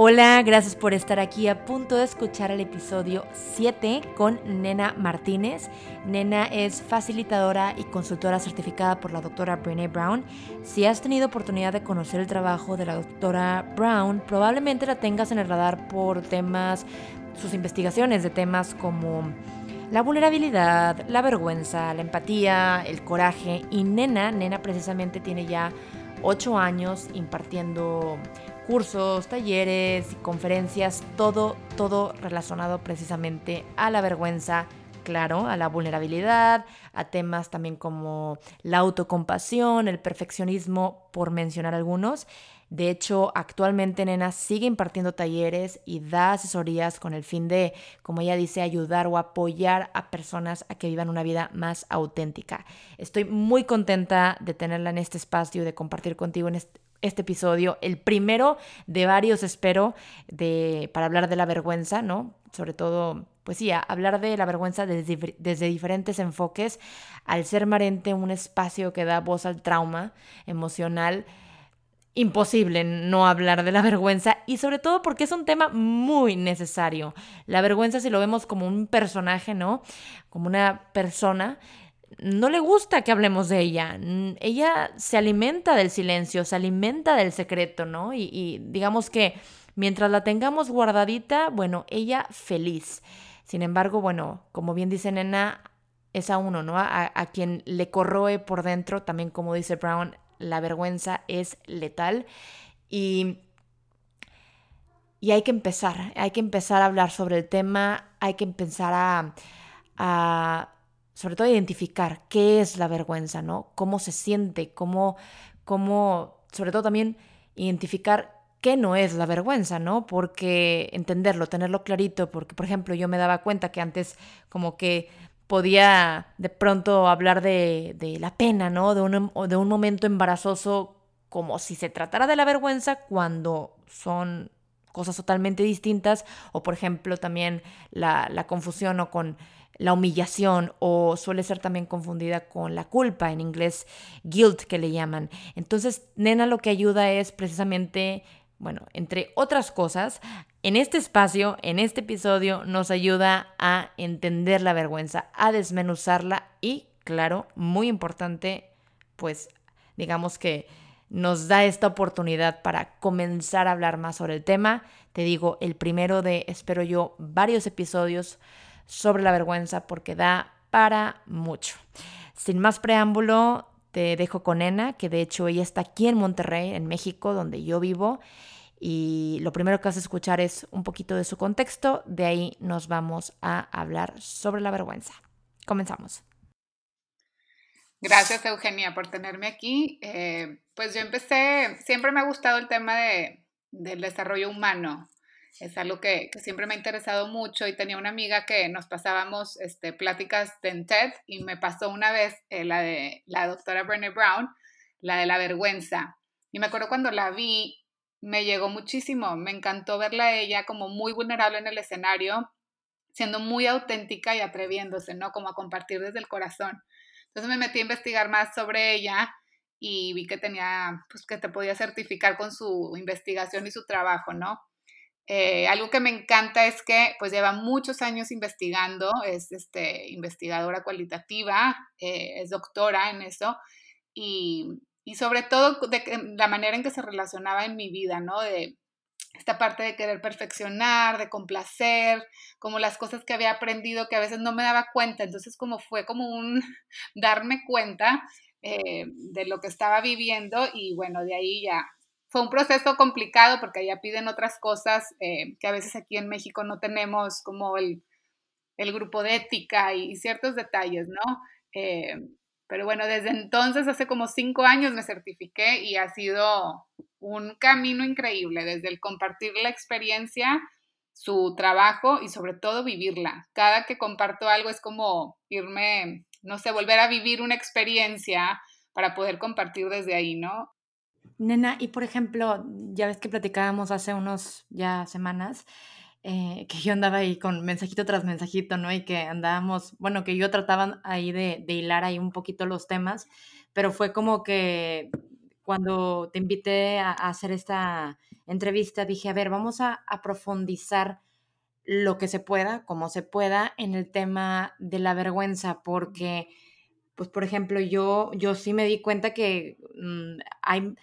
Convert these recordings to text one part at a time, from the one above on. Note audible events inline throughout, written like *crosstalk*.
Hola, gracias por estar aquí a punto de escuchar el episodio 7 con Nena Martínez. Nena es facilitadora y consultora certificada por la doctora Brené Brown. Si has tenido oportunidad de conocer el trabajo de la doctora Brown, probablemente la tengas en el radar por temas, sus investigaciones de temas como la vulnerabilidad, la vergüenza, la empatía, el coraje. Y Nena, Nena precisamente tiene ya 8 años impartiendo cursos, talleres, conferencias, todo, todo relacionado precisamente a la vergüenza, claro, a la vulnerabilidad, a temas también como la autocompasión, el perfeccionismo, por mencionar algunos. De hecho, actualmente Nena sigue impartiendo talleres y da asesorías con el fin de, como ella dice, ayudar o apoyar a personas a que vivan una vida más auténtica. Estoy muy contenta de tenerla en este espacio, de compartir contigo en este, este episodio, el primero de varios, espero, de, para hablar de la vergüenza, ¿no? Sobre todo, pues sí, hablar de la vergüenza desde, desde diferentes enfoques, al ser Marente un espacio que da voz al trauma emocional, imposible no hablar de la vergüenza y sobre todo porque es un tema muy necesario. La vergüenza si lo vemos como un personaje, ¿no? Como una persona no le gusta que hablemos de ella. Ella se alimenta del silencio, se alimenta del secreto, ¿no? Y, digamos que mientras la tengamos guardadita, bueno, ella feliz. Sin embargo, bueno, como bien dice Nena, es a uno, ¿no? A, a quien le corroe por dentro, también como dice Brown, la vergüenza es letal. Y y hay que empezar, hay que empezar a hablar sobre el tema, hay que empezar a, a sobre todo identificar qué es la vergüenza, ¿no? Cómo se siente, cómo, cómo, sobre todo también identificar qué no es la vergüenza, ¿no? Porque entenderlo, tenerlo clarito, porque por ejemplo yo me daba cuenta que antes como que podía de pronto hablar de, de la pena, ¿no? De un, de un momento embarazoso como si se tratara de la vergüenza cuando son cosas totalmente distintas, o por ejemplo también la, la confusión o con la humillación o suele ser también confundida con la culpa, en inglés guilt que le llaman. Entonces, nena lo que ayuda es precisamente, bueno, entre otras cosas, en este espacio, en este episodio, nos ayuda a entender la vergüenza, a desmenuzarla y, claro, muy importante, pues digamos que nos da esta oportunidad para comenzar a hablar más sobre el tema. Te digo, el primero de, espero yo, varios episodios sobre la vergüenza porque da para mucho. Sin más preámbulo, te dejo con Ena, que de hecho ella está aquí en Monterrey, en México, donde yo vivo. Y lo primero que vas a escuchar es un poquito de su contexto, de ahí nos vamos a hablar sobre la vergüenza. Comenzamos. Gracias Eugenia por tenerme aquí. Eh, pues yo empecé, siempre me ha gustado el tema de, del desarrollo humano, es algo que, siempre me ha interesado mucho y tenía una amiga que nos pasábamos este, pláticas en TED y me pasó una vez eh, la de la doctora Brené Brown, la de la vergüenza. Y me acuerdo cuando la vi, me llegó muchísimo, me encantó verla a ella como muy vulnerable en el escenario, siendo muy auténtica y atreviéndose, ¿no? Como a compartir desde el corazón. Entonces me metí a investigar más sobre ella y vi que tenía, pues que te podía certificar con su investigación y su trabajo, ¿no? Eh, algo que me encanta es que pues lleva muchos años investigando, es este, investigadora cualitativa, eh, es doctora en eso y, y sobre todo de la manera en que se relacionaba en mi vida, ¿no? De esta parte de querer perfeccionar, de complacer, como las cosas que había aprendido que a veces no me daba cuenta, entonces como fue como un *laughs* darme cuenta eh, de lo que estaba viviendo y bueno, de ahí ya fue un proceso complicado porque allá piden otras cosas eh, que a veces aquí en México no tenemos, como el, grupo de ética y, ciertos detalles, ¿no? Eh, pero bueno, desde entonces, hace como cinco años me certifiqué y ha sido un camino increíble, desde el compartir la experiencia, su trabajo y sobre todo vivirla. Cada que comparto algo es como irme, no sé, volver a vivir una experiencia para poder compartir desde ahí, ¿no? Nena, y por ejemplo, ya ves que platicábamos hace unos ya semanas, eh, que yo andaba ahí con mensajito tras mensajito, ¿no? Y que andábamos, bueno, que yo trataba ahí de, de hilar ahí un poquito los temas, pero fue como que cuando te invité a, hacer esta entrevista, dije, a ver, vamos a, a profundizar lo que se pueda, como se pueda, en el tema de la vergüenza, porque, pues, por ejemplo, yo, yo sí me di cuenta que mm, hay,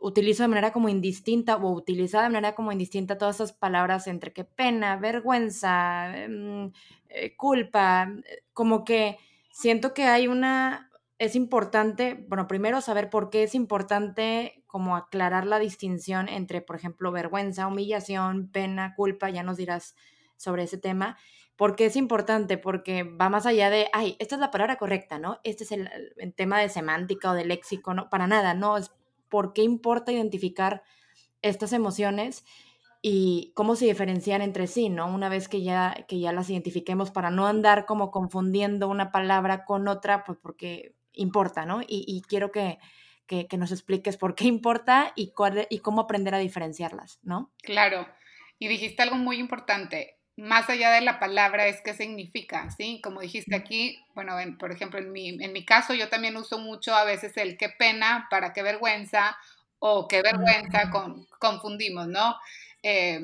utilizo de manera como indistinta o utilizada de manera como indistinta todas esas palabras entre que pena, vergüenza, mm, eh, culpa, eh, como que siento que hay una, es importante, bueno, primero saber por qué es importante como aclarar la distinción entre, por ejemplo, vergüenza, humillación, pena, culpa, ya nos dirás sobre ese tema. ¿Por qué es importante? Porque va más allá de, ay, esta es la palabra correcta, ¿no? Este es el, tema de semántica o de léxico, no, para nada, no, es por qué importa identificar estas emociones y cómo se diferencian entre sí, ¿no? Una vez que ya, que ya las identifiquemos para no andar como confundiendo una palabra con otra, pues porque importa, ¿no? Y, quiero que, que, nos expliques por qué importa y, cuál, y cómo aprender a diferenciarlas, ¿no? Claro. Y dijiste algo muy importante. Más allá de la palabra es qué significa, ¿sí? Como dijiste aquí, bueno, por ejemplo, en mi, en mi caso yo también uso mucho a veces el qué pena para qué vergüenza o qué vergüenza con, confundimos, ¿no? Eh,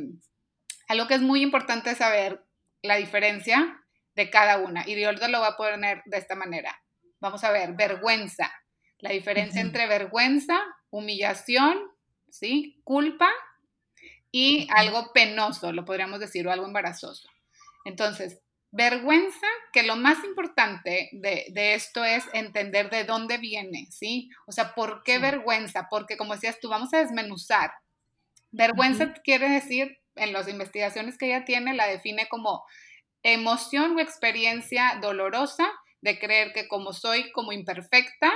algo que es muy importante saber la diferencia de cada una. Y yo lo voy a poner de esta manera. Vamos a ver, vergüenza. La diferencia entre vergüenza, humillación, ¿sí? Culpa y algo penoso, lo podríamos decir, o algo embarazoso. Entonces, vergüenza, que lo más importante de, esto es entender de dónde viene, ¿sí? O sea, ¿por qué vergüenza? Porque como decías tú, vamos a desmenuzar. Vergüenza quiere decir, en las investigaciones que ella tiene, la define como emoción o experiencia dolorosa de creer que como soy como imperfecta,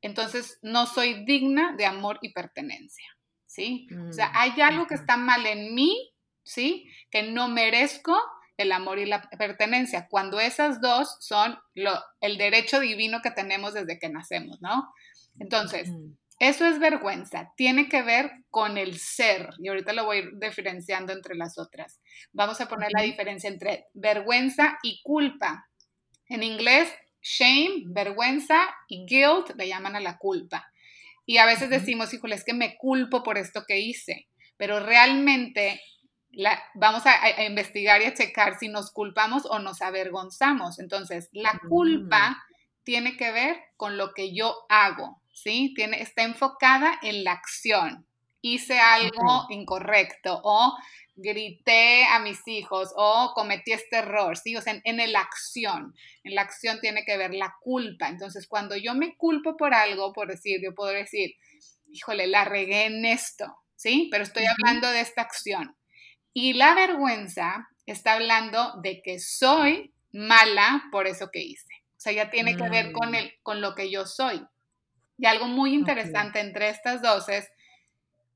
entonces no soy digna de amor y pertenencia, ¿sí? O sea, mm, hay algo que está mal en mí, ¿sí? Que no merezco el amor y la pertenencia, cuando esas dos son lo, el derecho divino que tenemos desde que nacemos, ¿no? Entonces, eso es vergüenza, tiene que ver con el ser, y ahorita lo voy a ir diferenciando entre las otras. Vamos a poner la diferencia entre vergüenza y culpa. En inglés, shame, vergüenza, y guilt le llaman a la culpa. Y a veces decimos, híjole, es que me culpo por esto que hice, pero realmente la, vamos a, investigar y a checar si nos culpamos o nos avergonzamos. Entonces, la culpa mm. tiene que ver con lo que yo hago, ¿sí? Tiene, está enfocada en la acción. Hice algo incorrecto o grité a mis hijos o cometí este error, ¿sí? O sea, en, en la acción. En la acción tiene que ver la culpa. Entonces, cuando yo me culpo por algo, por decir, yo puedo decir, híjole, la regué en esto, ¿sí? Pero estoy hablando de esta acción. Y la vergüenza está hablando de que soy mala por eso que hice. O sea, ya tiene que ver con, mm. el, con lo que yo soy. Y algo muy interesante entre estas dos es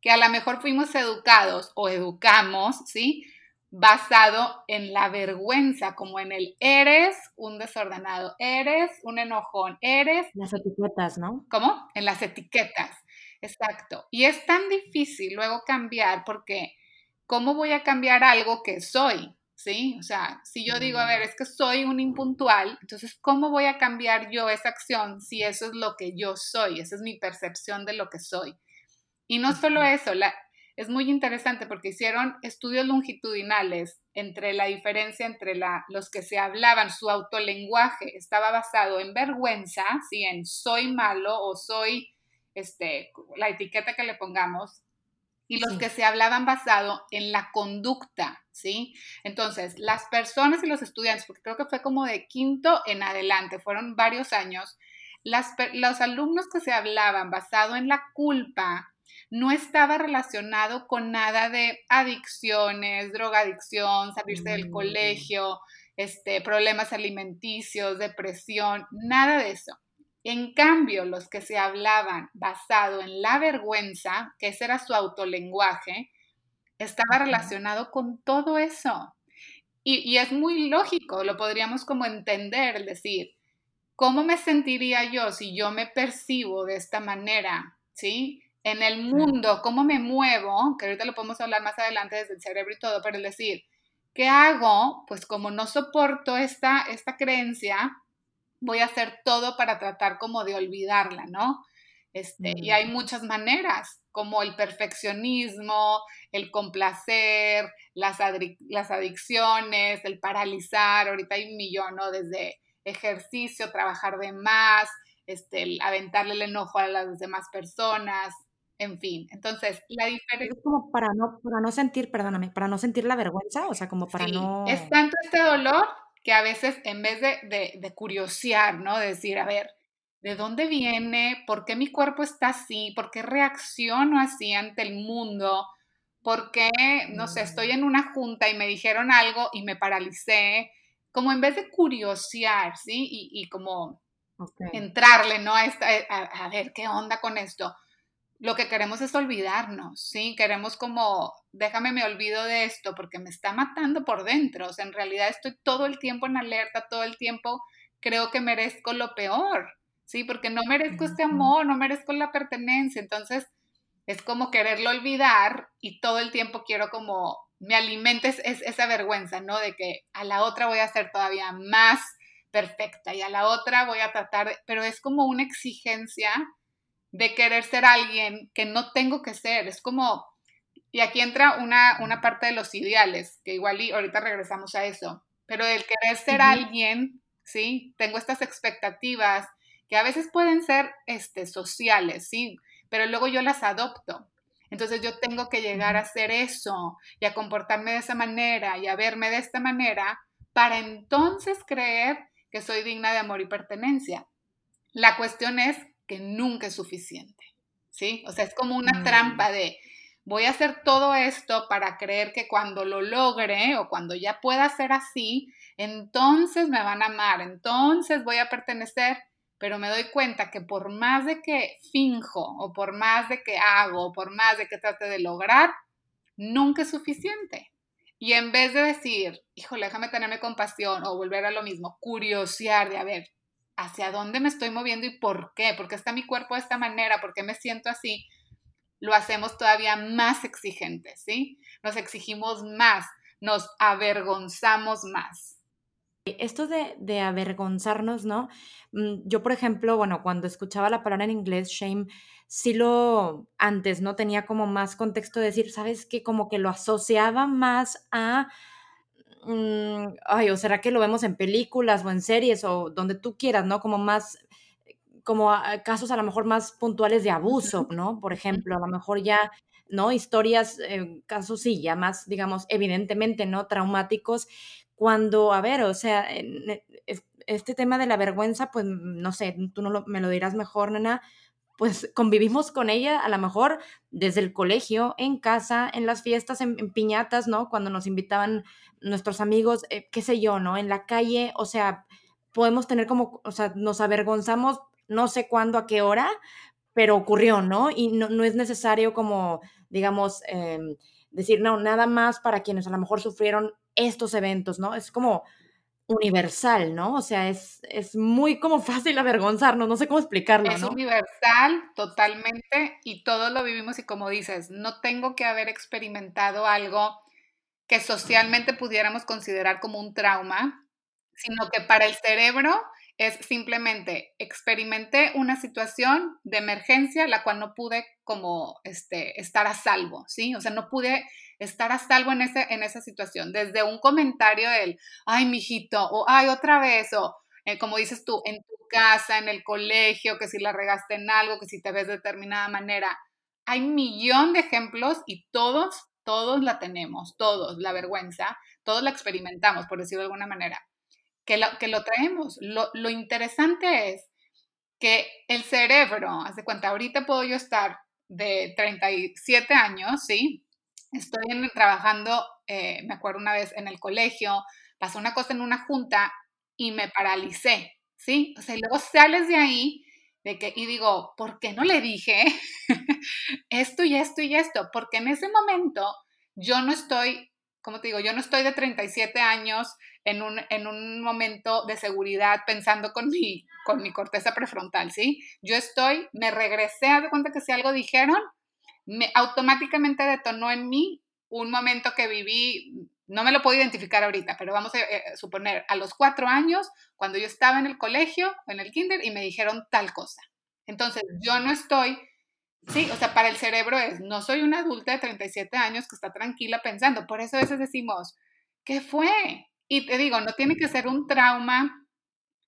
que a lo mejor fuimos educados o educamos, ¿sí? Basado en la vergüenza, como en el eres un desordenado, eres un enojón, eres... Las etiquetas, ¿no? ¿Cómo? En las etiquetas, exacto. Y es tan difícil luego cambiar porque ¿cómo voy a cambiar algo que soy? ¿Sí? O sea, si yo digo, a ver, es que soy un impuntual, entonces, ¿cómo voy a cambiar yo esa acción si eso es lo que yo soy? Esa es mi percepción de lo que soy. Y no solo eso, la, es muy interesante porque hicieron estudios longitudinales entre la diferencia entre la, los que se hablaban, su autolenguaje estaba basado en vergüenza, ¿sí? en soy malo o soy, este, la etiqueta que le pongamos, y los que se hablaban basado en la conducta, ¿sí? Entonces, las personas y los estudiantes, porque creo que fue como de quinto en adelante, fueron varios años, las, los alumnos que se hablaban basado en la culpa, no estaba relacionado con nada de adicciones, drogadicción, salirse del mm. colegio, este, problemas alimenticios, depresión, nada de eso. En cambio, los que se hablaban basado en la vergüenza, que ese era su autolenguaje, estaba relacionado con todo eso. Y, y, es muy lógico, lo podríamos como entender, decir, ¿cómo me sentiría yo si yo me percibo de esta manera? ¿Sí? En el mundo, cómo me muevo, que ahorita lo podemos hablar más adelante desde el cerebro y todo, pero es decir, ¿qué hago? Pues como no soporto esta, esta creencia, voy a hacer todo para tratar como de olvidarla, ¿no? Este, Y hay mm. muchas maneras, como el perfeccionismo, el complacer, las, las adicciones, el paralizar. Ahorita hay un millón, ¿no? Desde ejercicio, trabajar de más, este, el aventarle el enojo a las demás personas, en fin. Entonces, la diferencia... Es como para no, para no sentir, perdóname, para no sentir la vergüenza, o sea, como para no... Es tanto este dolor que a veces en vez de, de, de curiosear, ¿no? De decir, a ver, ¿de dónde viene? ¿Por qué mi cuerpo está así? ¿Por qué reacciono así ante el mundo? ¿Por qué, no sé, estoy en una junta y me dijeron algo y me paralicé? Como en vez de curiosear, ¿sí? Y, y como entrarle, ¿no? A, esta, a, a ver, ¿qué onda con esto? Lo que queremos es olvidarnos, ¿sí? Queremos como, déjame me olvido de esto porque me está matando por dentro, o sea, en realidad estoy todo el tiempo en alerta, todo el tiempo creo que merezco lo peor, ¿sí? Porque no merezco este amor, no merezco la pertenencia, entonces es como quererlo olvidar y todo el tiempo quiero como me alimentes es, esa vergüenza, ¿no? De que a la otra voy a ser todavía más perfecta y a la otra voy a tratar, pero es como una exigencia de querer ser alguien que no tengo que ser. Es como, y aquí entra una, una parte de los ideales, que igual y ahorita regresamos a eso, pero el querer ser alguien, ¿sí? Tengo estas expectativas que a veces pueden ser este, sociales, ¿sí? Pero luego yo las adopto. Entonces yo tengo que llegar a hacer eso y a comportarme de esa manera y a verme de esta manera para entonces creer que soy digna de amor y pertenencia. La cuestión es que nunca es suficiente, ¿sí? O sea, es como una trampa mm. de voy a hacer todo esto para creer que cuando lo logre o cuando ya pueda ser así, entonces me van a amar, entonces voy a pertenecer, pero me doy cuenta que por más de que finjo o por más de que hago o por más de que trate de lograr, nunca es suficiente. Y en vez de decir, híjole, déjame tenerme compasión o volver a lo mismo, curiosear de, a ver, hacia dónde me estoy moviendo y por qué, porque está mi cuerpo de esta manera, por qué me siento así, lo hacemos todavía más exigente, ¿sí? Nos exigimos más, nos avergonzamos más. Esto de, de avergonzarnos, ¿no? Mm, yo, por ejemplo, bueno, cuando escuchaba la palabra en inglés, shame, sí lo antes, ¿no? Tenía como más contexto de decir, ¿sabes qué? Como que lo asociaba más a Mm, ay, o será que lo vemos en películas o en series o donde tú quieras, ¿no? Como más, como casos a lo mejor más puntuales de abuso, *laughs* ¿no? Por ejemplo, a lo mejor ya, ¿no? Historias, eh, casos sí, ya más, digamos, evidentemente, ¿no? Traumáticos, cuando, a ver, o sea, este tema de la vergüenza, pues, no sé, tú no me lo dirás mejor, nena, pues convivimos con ella a lo mejor desde el colegio, en casa, en las fiestas, en, piñatas, ¿no? Cuando nos invitaban nuestros amigos, eh, qué sé yo, ¿no? En la calle, o sea, podemos tener como, o sea, nos avergonzamos no sé cuándo, a qué hora, pero ocurrió, ¿no? Y no, no es necesario como, digamos, em, decir, no, nada más para quienes a lo mejor sufrieron estos eventos, ¿no? Es como universal, ¿no? O sea, es, es muy como *laughs* fácil avergonzarnos, no sé cómo explicarlo, es universal totalmente y todos lo vivimos y como dices, no tengo que haber experimentado algo que socialmente pudiéramos considerar como un trauma, sino que para el cerebro es simplemente experimenté una situación de emergencia la cual no pude como este, estar a salvo, ¿sí? O sea, no pude estar a salvo en, ese, en esa situación, desde un comentario del, ay, mijito, o ay, otra vez, o eh, como dices tú, en tu casa, en el colegio, que si la regaste en algo, que si te ves de determinada manera. Hay un millón de ejemplos y todos, todos la tenemos, todos, la vergüenza, todos la experimentamos, por decirlo de alguna manera que lo, que lo traemos. Lo, lo interesante es que el cerebro, haz de cuenta, ahorita puedo yo estar de 37 años, ¿sí? Estoy trabajando, eh, me acuerdo una vez en el colegio, pasó una cosa en una junta y me paralicé, ¿sí? O sea, y luego sales de ahí de que, y digo, ¿por qué no le dije *laughs* esto y esto y esto? Porque en ese momento yo no estoy, como te digo, yo no estoy de 37 años en un, en un momento de seguridad pensando con mi, con mi corteza prefrontal, ¿sí? Yo estoy, me regresé, a de cuenta que si algo dijeron, me automáticamente detonó en mí un momento que viví, no me lo puedo identificar ahorita, pero vamos a eh, suponer, a los cuatro años, cuando yo estaba en el colegio, en el kinder, y me dijeron tal cosa. Entonces, yo no estoy, sí, o sea, para el cerebro es, no soy una adulta de 37 años que está tranquila pensando. Por eso a veces decimos, ¿qué fue? Y te digo, no tiene que ser un trauma.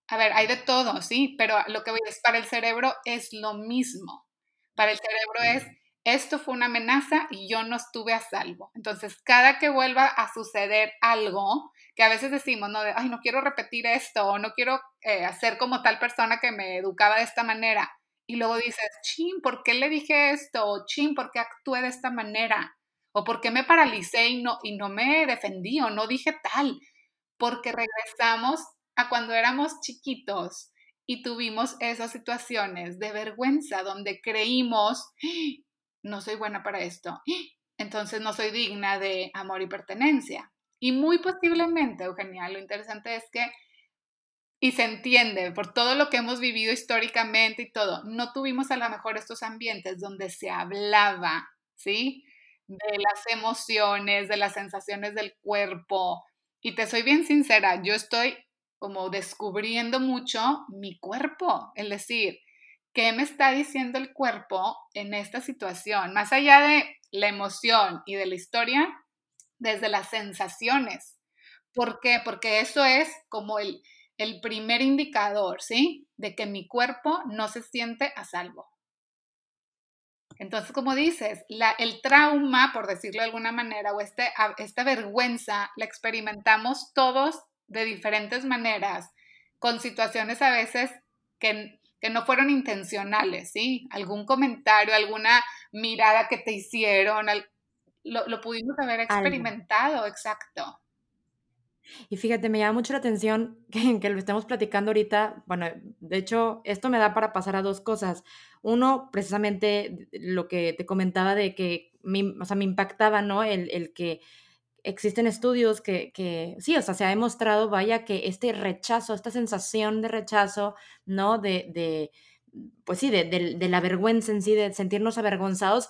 A ver, hay de todo, sí, pero lo que voy decir, para el cerebro es lo mismo. Para el cerebro es, esto fue una amenaza y yo no estuve a salvo. Entonces, cada que vuelva a suceder algo, que a veces decimos, no, de, ay, no quiero repetir esto, o no quiero eh, hacer como tal persona que me educaba de esta manera, y luego dices, chin, ¿por qué le dije esto? O chin, ¿por qué actué de esta manera? ¿O por qué me paralicé y no, y no me defendí o no dije tal? Porque regresamos a cuando éramos chiquitos y tuvimos esas situaciones de vergüenza donde creímos, no soy buena para esto, entonces no soy digna de amor y pertenencia. Y muy posiblemente, Eugenia, lo interesante es que, y se entiende por todo lo que hemos vivido históricamente y todo, no tuvimos a lo mejor estos ambientes donde se hablaba, ¿sí? De las emociones, de las sensaciones del cuerpo. Y te soy bien sincera, yo estoy como descubriendo mucho mi cuerpo, es decir, ¿qué me está diciendo el cuerpo en esta situación? Más allá de la emoción y de la historia, desde las sensaciones. ¿Por qué? Porque eso es como el, el primer indicador, ¿sí? De que mi cuerpo no se siente a salvo. Entonces, como dices, la, el trauma, por decirlo de alguna manera, o este, esta vergüenza, la experimentamos todos de diferentes maneras, con situaciones a veces que que no fueron intencionales, ¿sí? Algún comentario, alguna mirada que te hicieron, lo, pudimos haber experimentado, exacto. Y fíjate, me llama mucho la atención *laughs* que, lo estemos platicando ahorita. Bueno, de hecho, esto me da para pasar a dos cosas. Uno, precisamente lo que te comentaba de que, me, o sea, me impactaba, ¿no? El, el que existen estudios que, que, sí, o sea, se ha demostrado, vaya, que este rechazo, esta sensación de rechazo, ¿no? De, de pues sí, de, de, la vergüenza en sí, de sentirnos avergonzados,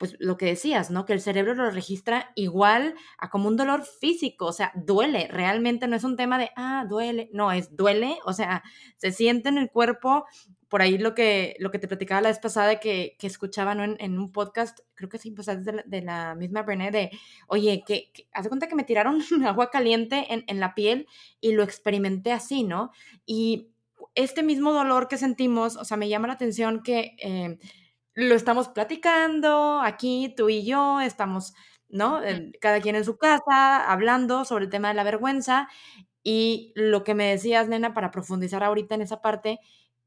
pues lo que decías, ¿no? Que el cerebro lo registra igual a como un dolor físico, o sea, duele, realmente no es un tema de, ah, duele, no, es duele, o sea, se siente en el cuerpo, por ahí lo que, lo que te platicaba la vez pasada que, que escuchaba ¿no? en, un podcast, creo que sí, pues de la, de la misma Brené, de, oye, que, hace cuenta que me tiraron *laughs* agua caliente en, en la piel y lo experimenté así, ¿no? Y este mismo dolor que sentimos, o sea, me llama la atención que... Eh, lo estamos platicando aquí, tú y yo, estamos, ¿no? Cada quien en su casa, hablando sobre el tema de la vergüenza. Y lo que me decías, nena, para profundizar ahorita en esa parte,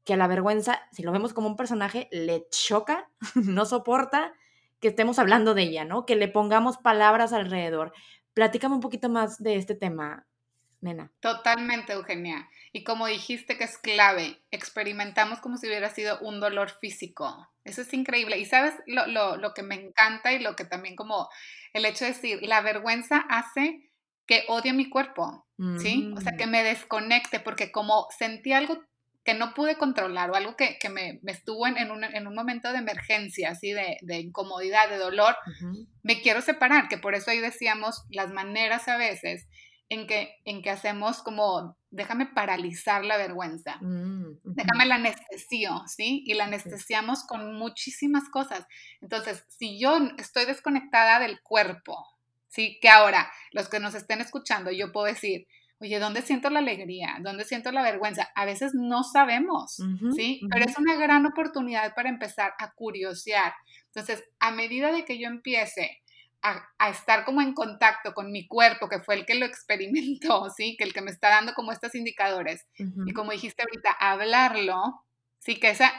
que a la vergüenza, si lo vemos como un personaje, le choca, *laughs* no soporta que estemos hablando de ella, ¿no? Que le pongamos palabras alrededor. Platícame un poquito más de este tema, nena. Totalmente, Eugenia. Y como dijiste que es clave, experimentamos como si hubiera sido un dolor físico. Eso es increíble. Y sabes lo, lo, lo que me encanta y lo que también como el hecho de decir, la vergüenza hace que odie mi cuerpo, ¿sí? O sea, que mm. me desconecte porque como sentí algo que no pude controlar o algo que, que me, me, estuvo en, en, un, en, un, momento de emergencia, así de, de incomodidad, de dolor, me quiero separar, que por eso ahí decíamos las maneras a veces en que, en que hacemos como, déjame paralizar la vergüenza, mm, déjame la anestesio, ¿sí? Y la anestesiamos con muchísimas cosas. Entonces, si yo estoy desconectada del cuerpo, ¿sí? Que ahora, los que nos estén escuchando, yo puedo decir, oye, ¿dónde siento la alegría? ¿Dónde siento la vergüenza? A veces no sabemos, ¿sí? Pero es una gran oportunidad para empezar a curiosear. Entonces, a medida de que yo empiece a, estar como en contacto con mi cuerpo, que fue el que lo *laughs* experimentó, ¿sí? Que el que me está dando como estos indicadores. Y como dijiste ahorita, hablarlo, ¿sí? Que esa,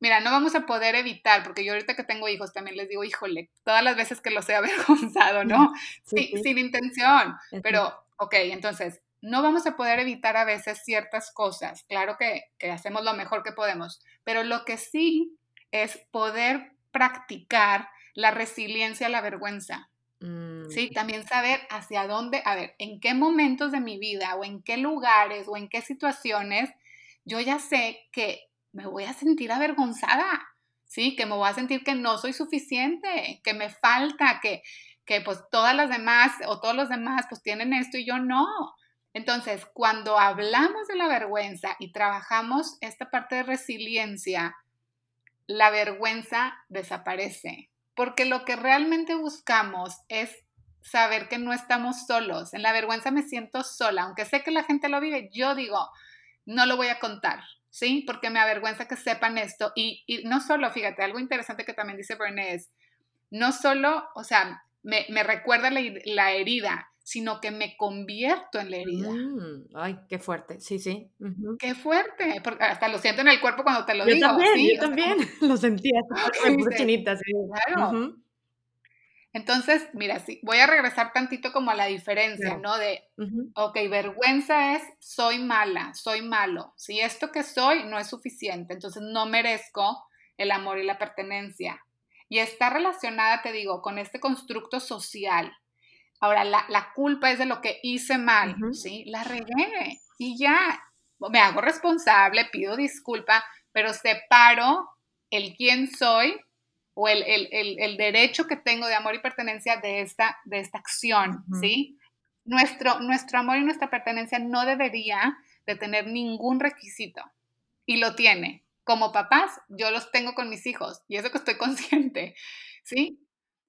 mira, no vamos a poder evitar, porque yo ahorita que tengo hijos también les digo, híjole, todas las veces que los he *laughs* avergonzado, ¿no? Sí, Sin intención, pero, ok, entonces, no vamos a poder evitar a veces ciertas cosas, claro que, que hacemos lo mejor que podemos, pero lo que sí es poder practicar la resiliencia a la vergüenza. Mm. Sí, también saber hacia dónde, a ver, en qué momentos de mi vida o en qué lugares o en qué situaciones yo ya sé que me voy a sentir avergonzada, ¿sí? Que me voy a sentir que no soy suficiente, que me falta, que, que pues todas las demás o todos los demás pues tienen esto y yo no. Entonces, cuando hablamos de la vergüenza y trabajamos esta parte de resiliencia, la vergüenza desaparece, porque lo que realmente buscamos es saber que no estamos solos. En la vergüenza me siento sola, aunque sé que la gente lo vive, yo digo, no lo voy a contar, ¿sí? Porque me avergüenza que sepan esto. Y, no solo, fíjate, algo interesante que también dice Brené es, no solo, o sea, me, recuerda la, herida, sino que me convierto en la herida. Mm, ay, qué fuerte, sí, sí. Qué fuerte, porque hasta lo siento en el cuerpo cuando te lo digo. ¿sí? Yo también *laughs* lo sentía, *laughs* me chinita, sí. Claro. Entonces, mira, sí, voy a regresar tantito como a la diferencia, ¿no? De, ok, vergüenza es soy mala, soy malo. Si esto que soy no es suficiente, entonces no merezco el amor y la pertenencia. Y está relacionada, te digo, con este constructo social. Ahora, la, culpa es de lo que hice mal, ¿sí? La regué y ya, me hago responsable, pido disculpa, pero separo el quién soy o el, derecho que tengo de amor y pertenencia de esta, de esta acción, ¿sí? Nuestro, nuestro amor y nuestra pertenencia no debería de tener ningún requisito y lo tiene. Como papás, yo los tengo con mis hijos y eso que estoy *laughs* consciente, ¿sí?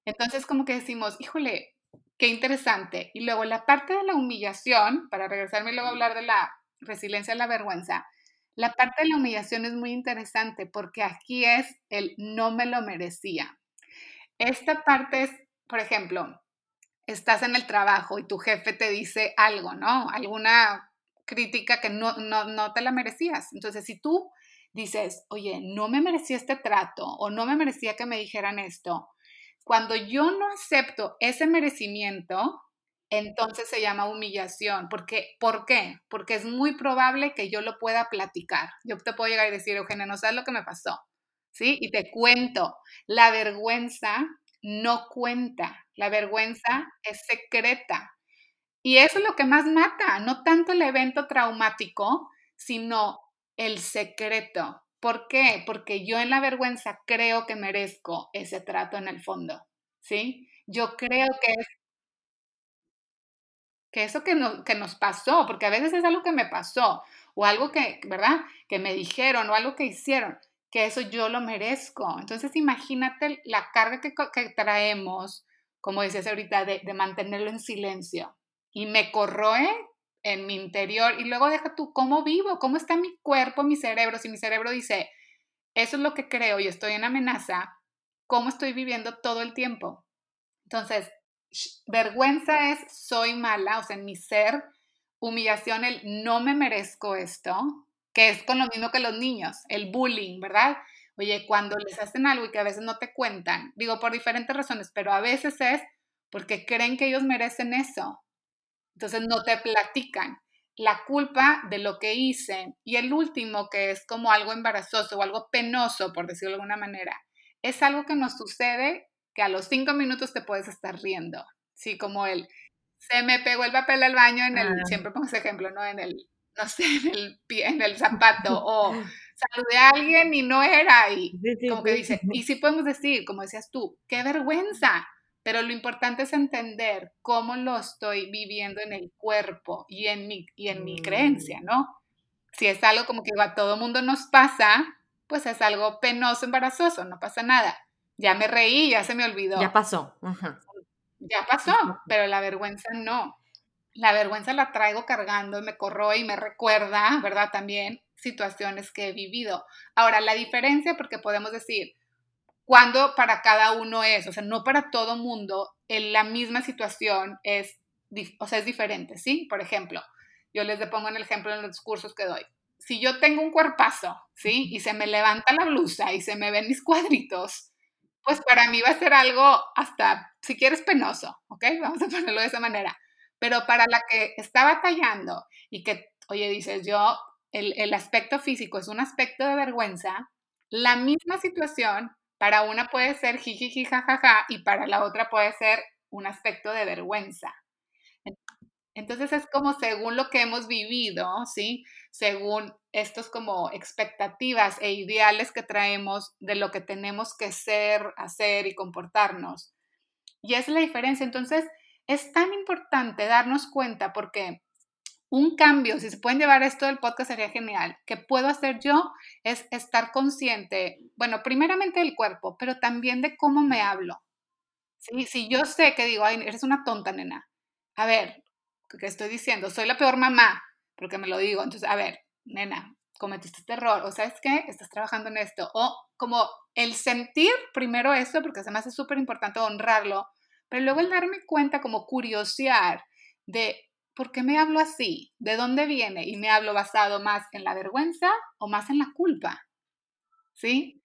Entonces como que decimos, híjole, qué interesante. Y luego la parte de la humillación, para regresarme luego hablar de la resiliencia a la vergüenza, la parte de la humillación es muy interesante porque aquí es el no me lo merecía. Esta parte es, por ejemplo, estás en el trabajo y tu jefe te dice algo, ¿no? Alguna crítica que no, no, te la merecías. Entonces, si tú dices, oye, no me merecía este trato o no me merecía que me dijeran esto, cuando yo no acepto ese merecimiento, entonces se llama humillación. Porque, ¿Por qué? Porque es muy probable que yo lo pueda platicar. Yo te puedo llegar y decir, Eugenia, no sabes lo que me pasó. ¿Sí? Y te cuento. La vergüenza no cuenta. La vergüenza es secreta. Y eso es lo que más mata, no tanto el evento traumático, sino el secreto. ¿Por qué? Porque yo en la vergüenza creo que merezco ese trato en el fondo, ¿sí? Yo creo que que eso que, que nos pasó, porque a veces es algo que me pasó, o algo que, ¿verdad? Que me dijeron, o algo que hicieron, que eso yo lo merezco. Entonces imagínate la carga que, traemos, como decías ahorita, de, de mantenerlo en silencio. Y me corroe en mi interior y luego deja tú cómo vivo, cómo está mi cuerpo, mi cerebro. Si mi cerebro dice, eso es lo que creo y estoy en amenaza, ¿cómo estoy viviendo todo el tiempo? Entonces, vergüenza es soy mala, o sea, en mi ser, humillación, el no me merezco esto, que es con lo mismo que los niños, el bullying, ¿verdad? Oye, cuando les hacen algo y que a veces no te cuentan, digo por diferentes razones, pero a veces es porque creen que ellos merecen eso. Entonces no te platican la culpa de lo que hice. Y el último, que es como algo embarazoso o algo penoso, por decirlo de alguna manera, es algo que nos sucede que a los cinco minutos te puedes estar riendo. Sí, como el, se me pegó el papel al baño en el, ah. siempre pongo ese ejemplo, ¿no? En el, no sé, en el pie, en el zapato, o *laughs* saludé a alguien y no era, y como que dice, y sí podemos decir, como decías tú, qué vergüenza, pero lo importante es entender cómo lo estoy viviendo en el cuerpo y en mi, y en mi creencia, mm. ¿no? Si es algo como que a todo mundo nos pasa, pues es algo penoso, embarazoso, no pasa nada ya me reí, ya se me olvidó. Ya pasó. Ya pasó, pero la vergüenza no. La vergüenza la traigo cargando y me corroe y me recuerda, ¿verdad? También situaciones que he vivido. Ahora, la diferencia, porque podemos decir, cuando para cada uno es, o sea, no para todo mundo, en la misma situación es, o sea, es diferente, ¿sí? Por ejemplo, yo les pongo en el ejemplo en los cursos que doy. Si yo tengo un cuerpazo, ¿sí? Y se me levanta la blusa y se me ven mis cuadritos, pues para mí va a ser algo hasta, si quieres, penoso, ¿ok? Vamos a ponerlo de esa manera. Pero para la que está batallando y que, oye, dices, yo, el, el aspecto físico es un aspecto de vergüenza, la misma situación para una puede ser jijiji, jajaja, y para la otra puede ser un aspecto de vergüenza. Entonces es como según lo que hemos vivido, ¿sí? Según estos como expectativas e ideales que traemos de lo que tenemos que ser, hacer y comportarnos. Y es la diferencia. Entonces es tan importante darnos cuenta porque un cambio, si se pueden llevar esto del podcast sería genial. ¿Qué puedo hacer yo? Es estar consciente, bueno, primeramente del cuerpo, pero también de cómo me hablo. ¿Sí? Si yo sé que digo, ay, eres una tonta, nena. A ver, ¿qué estoy diciendo? Soy la peor mamá, porque me lo digo. Entonces, a ver, nena, cometiste este error, o sabes qué, estás trabajando en esto. O como el sentir primero esto, porque además es súper importante honrarlo, pero luego el darme cuenta, como curiosear de ¿por qué me hablo así? ¿De dónde viene? Y me hablo basado más en la vergüenza o más en la culpa. ¿Sí?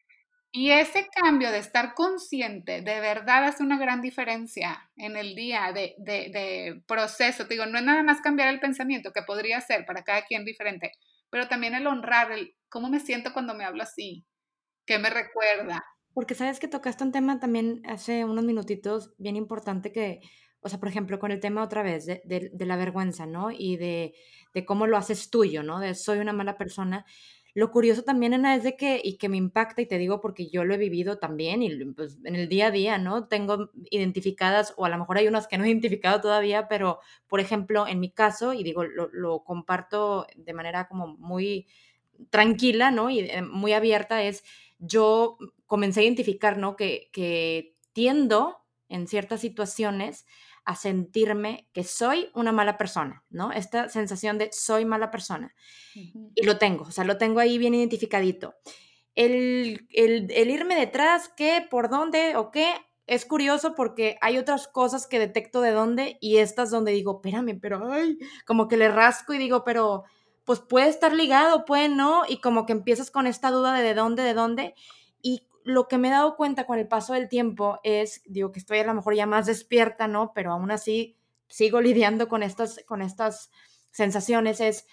Y ese cambio de estar consciente de verdad hace una gran diferencia en el día de, de, proceso. Te digo, no es nada más cambiar el pensamiento, que podría ser para cada quien diferente, pero también el honrar, el cómo me siento cuando me hablo así, qué me recuerda. Porque sabes que tocaste un tema también hace unos minutitos bien importante que o sea, por ejemplo, con el tema otra vez de, de, la vergüenza, ¿no? Y de, de, cómo lo haces tuyo, ¿no? De soy una mala persona. Lo curioso también, Ana, es de que, y que me impacta, y te digo porque yo lo he vivido también, y pues, en el día a día, ¿no? Tengo identificadas, o a lo mejor hay unas que no he identificado todavía, pero, por ejemplo, en mi caso, y digo, lo, lo comparto de manera como muy tranquila, ¿no? Y eh, muy abierta, es yo comencé a identificar, ¿no? Que, que tiendo en ciertas situaciones a sentirme que soy una mala persona, ¿no? Esta sensación de soy mala persona. Y lo tengo, o sea, lo tengo ahí bien identificadito. El, el, el, irme detrás, qué, por dónde o qué, es curioso porque hay otras cosas que detecto de dónde y estas donde digo, espérame, pero ay, como que le rasco y digo, pero pues puede estar ligado, puede no, y como que empiezas con esta duda de de dónde, de dónde, y lo que me he dado cuenta con el paso del tiempo es, digo que estoy a lo mejor ya más despierta, ¿no? Pero aún así sigo lidiando con estas, con estas sensaciones, es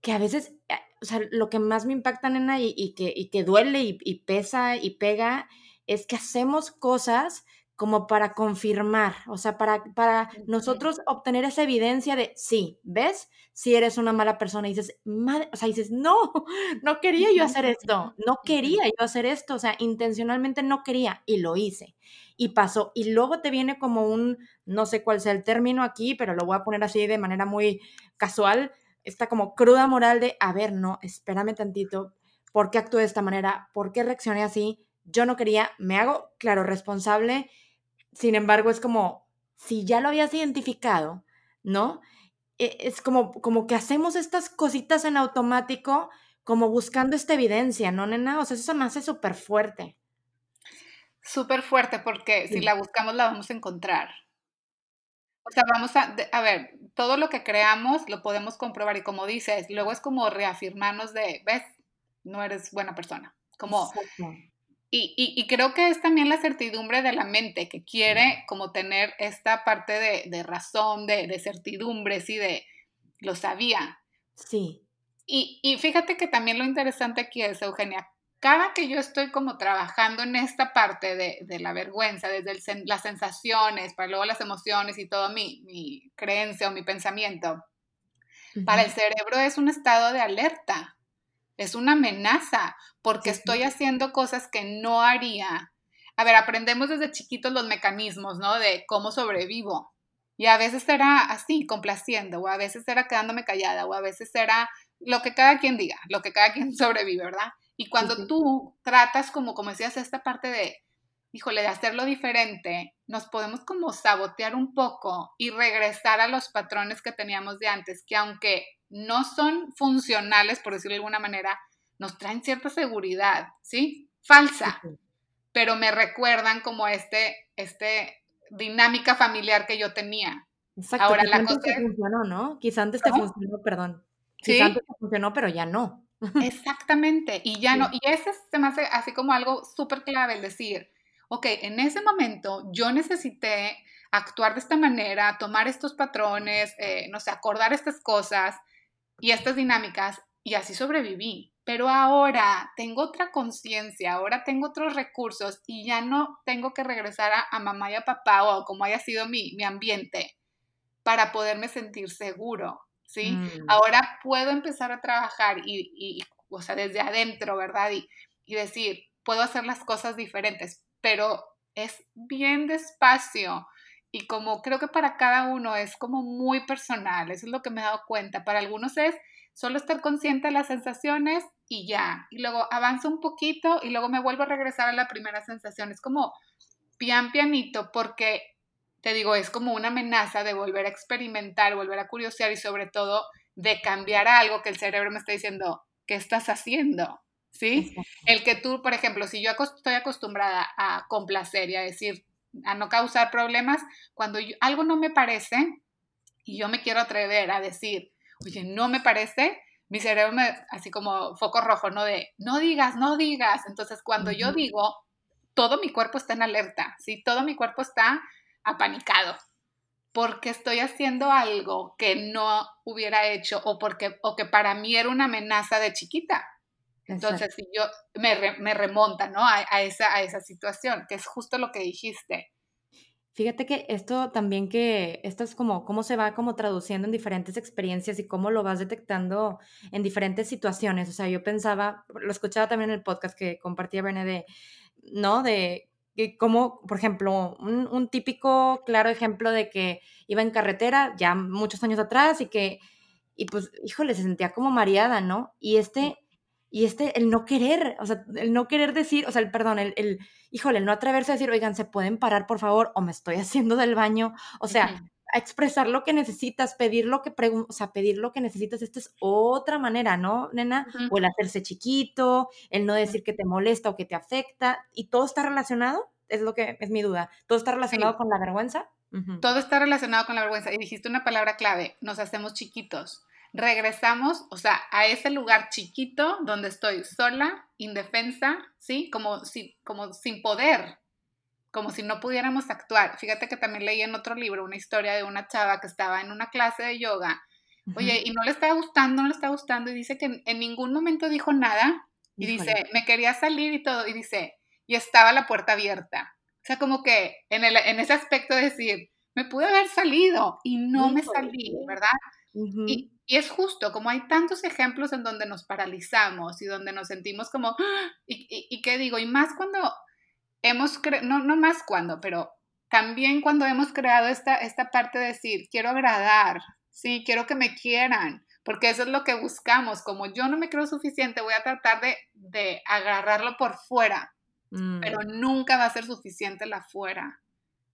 que a veces, eh, o sea, lo que más me impacta, nena, y, y que, y que duele y, y pesa y pega, es que hacemos cosas como para confirmar, o sea, para, para nosotros obtener esa evidencia de, sí, ¿ves? Si eres una mala persona y dices, madre, o sea, dices, no, *laughs* no quería yo hacer esto, no quería yo hacer esto, o sea, intencionalmente no quería y lo hice y pasó. Y luego te viene como un, no sé cuál sea el término aquí, pero lo voy a poner así de manera muy casual, esta como cruda moral de, a ver, no, espérame tantito, ¿por qué actué de esta manera? ¿Por qué reaccioné así? Yo no quería, me hago, claro, responsable sin embargo, es como, si ya lo habías identificado, ¿no? E, es como, como que hacemos estas cositas en automático, como buscando esta evidencia, ¿no, nena? O sea, eso me hace súper fuerte. Súper fuerte, porque si la buscamos la vamos a encontrar. O sea, vamos a, a ver, todo lo que creamos lo podemos comprobar y como dices, luego es como reafirmarnos de, ves, no eres buena persona. Como, y, creo que es también la certidumbre de la mente que quiere como tener esta parte de, razón, de, de, certidumbre, sí, de lo sabía. Sí. Y, fíjate que también lo interesante aquí es, Eugenia, cada que yo estoy como trabajando en esta parte de, la vergüenza, desde las sensaciones, para luego las emociones y todo mi, mi creencia o mi pensamiento, para el cerebro es un estado de alerta es una amenaza porque estoy haciendo cosas que no haría. A ver, aprendemos desde chiquitos los mecanismos, ¿no? De cómo sobrevivo. Y a veces era así, complaciendo, o a veces era quedándome callada, o a veces era lo que cada quien diga, lo que cada quien *laughs* sobrevive, ¿verdad? Y cuando tú tratas, como, como decías, esta parte de, híjole, de hacerlo diferente, nos podemos como sabotear un poco y regresar a los patrones que teníamos de antes, que aunque no son funcionales, por decirlo de alguna manera, nos traen cierta seguridad, ¿sí? Falsa, pero me recuerdan como este, este dinámica familiar que yo tenía. Exacto, Ahora la cosa te funcionó, ¿no? Quizá antes te funcionó, perdón. Quizá antes te funcionó, pero ya no. *laughs* Exactamente, y ya no. Y ese se me hace así como algo súper clave el decir, ok, en ese momento yo necesité actuar de esta manera, tomar estos patrones, eh, no sé, acordar estas cosas, y estas dinámicas y así sobreviví. Pero ahora tengo otra conciencia, ahora tengo otros recursos y ya no tengo que regresar a, mamá y a papá o como haya sido mi, mi ambiente para poderme sentir seguro, ¿sí? Mm. Ahora puedo empezar a trabajar y, y, o sea, desde adentro, ¿verdad? Y, y decir, puedo hacer las cosas diferentes, pero es bien despacio y como creo que para cada uno es como muy personal, eso es lo que me he dado cuenta. Para algunos es solo estar consciente de las sensaciones y ya. Y luego avanzo un poquito y luego me vuelvo a regresar a la primera sensación. Es como pian pianito porque, te digo, es como una amenaza de volver a experimentar, volver a curiosear y sobre todo de cambiar algo que el cerebro me está diciendo, ¿qué estás haciendo? ¿Sí? El que tú, por ejemplo, si yo estoy acostumbrada a complacer y a decir, a no causar problemas, cuando algo no me parece y yo me quiero atrever a decir, oye, no me parece, mi cerebro me, así como foco rojo, ¿no? De, no digas, no digas. Entonces, cuando yo digo, todo mi cuerpo está en alerta, ¿sí? Todo mi cuerpo está apanicado porque estoy haciendo algo que no hubiera hecho o porque o que para mí era una amenaza de chiquita. Entonces, si yo me, me remonta, ¿no? A, a, esa, a esa situación, que es justo lo que dijiste. Fíjate que esto también que, esto es como cómo se va como traduciendo en diferentes experiencias y cómo lo vas detectando en diferentes situaciones. O sea, yo pensaba, lo escuchaba también en el podcast que compartía Brené de, ¿no? De cómo, por ejemplo, un, un, típico, claro ejemplo de que iba en carretera ya muchos años atrás y que, y pues, híjole, se sentía como mareada, ¿no? Y este, y este, el no querer, o sea, el no querer decir, o sea, el perdón, el, el híjole, el no atreverse a decir, oigan, ¿se pueden parar, por favor? O me estoy haciendo del baño. O sea, a expresar lo que necesitas, pedir lo que o sea, pedir lo que necesitas, esta es otra manera, ¿no, nena? O el hacerse chiquito, el no decir que te molesta o que te afecta, y todo está relacionado, es lo que es mi duda. ¿Todo está relacionado con la vergüenza? Todo está relacionado con la vergüenza. Y dijiste una palabra clave, nos hacemos chiquitos regresamos, o sea, a ese lugar chiquito donde estoy sola, indefensa, ¿sí? Como, si, como sin poder, como si no pudiéramos actuar. Fíjate que también leí en otro libro una historia de una chava que estaba en una clase de yoga, oye, y no le estaba gustando, no le estaba gustando, y dice que en, ningún momento dijo nada, y dice, me quería salir y todo, y dice, y estaba la puerta abierta. O sea, como que en, el, en ese aspecto de decir, me pude haber salido y no me salí, ¿verdad? y, y es justo, como hay tantos ejemplos en donde nos paralizamos y donde nos sentimos como, ¡ah! y, y, qué digo, y más cuando hemos, no, no más cuando, pero también cuando hemos creado esta, esta parte de decir, quiero agradar, sí, quiero que me quieran, porque eso es lo que buscamos, como yo no me creo suficiente, voy a tratar de, de agarrarlo por fuera, pero mm. nunca va a ser suficiente la fuera,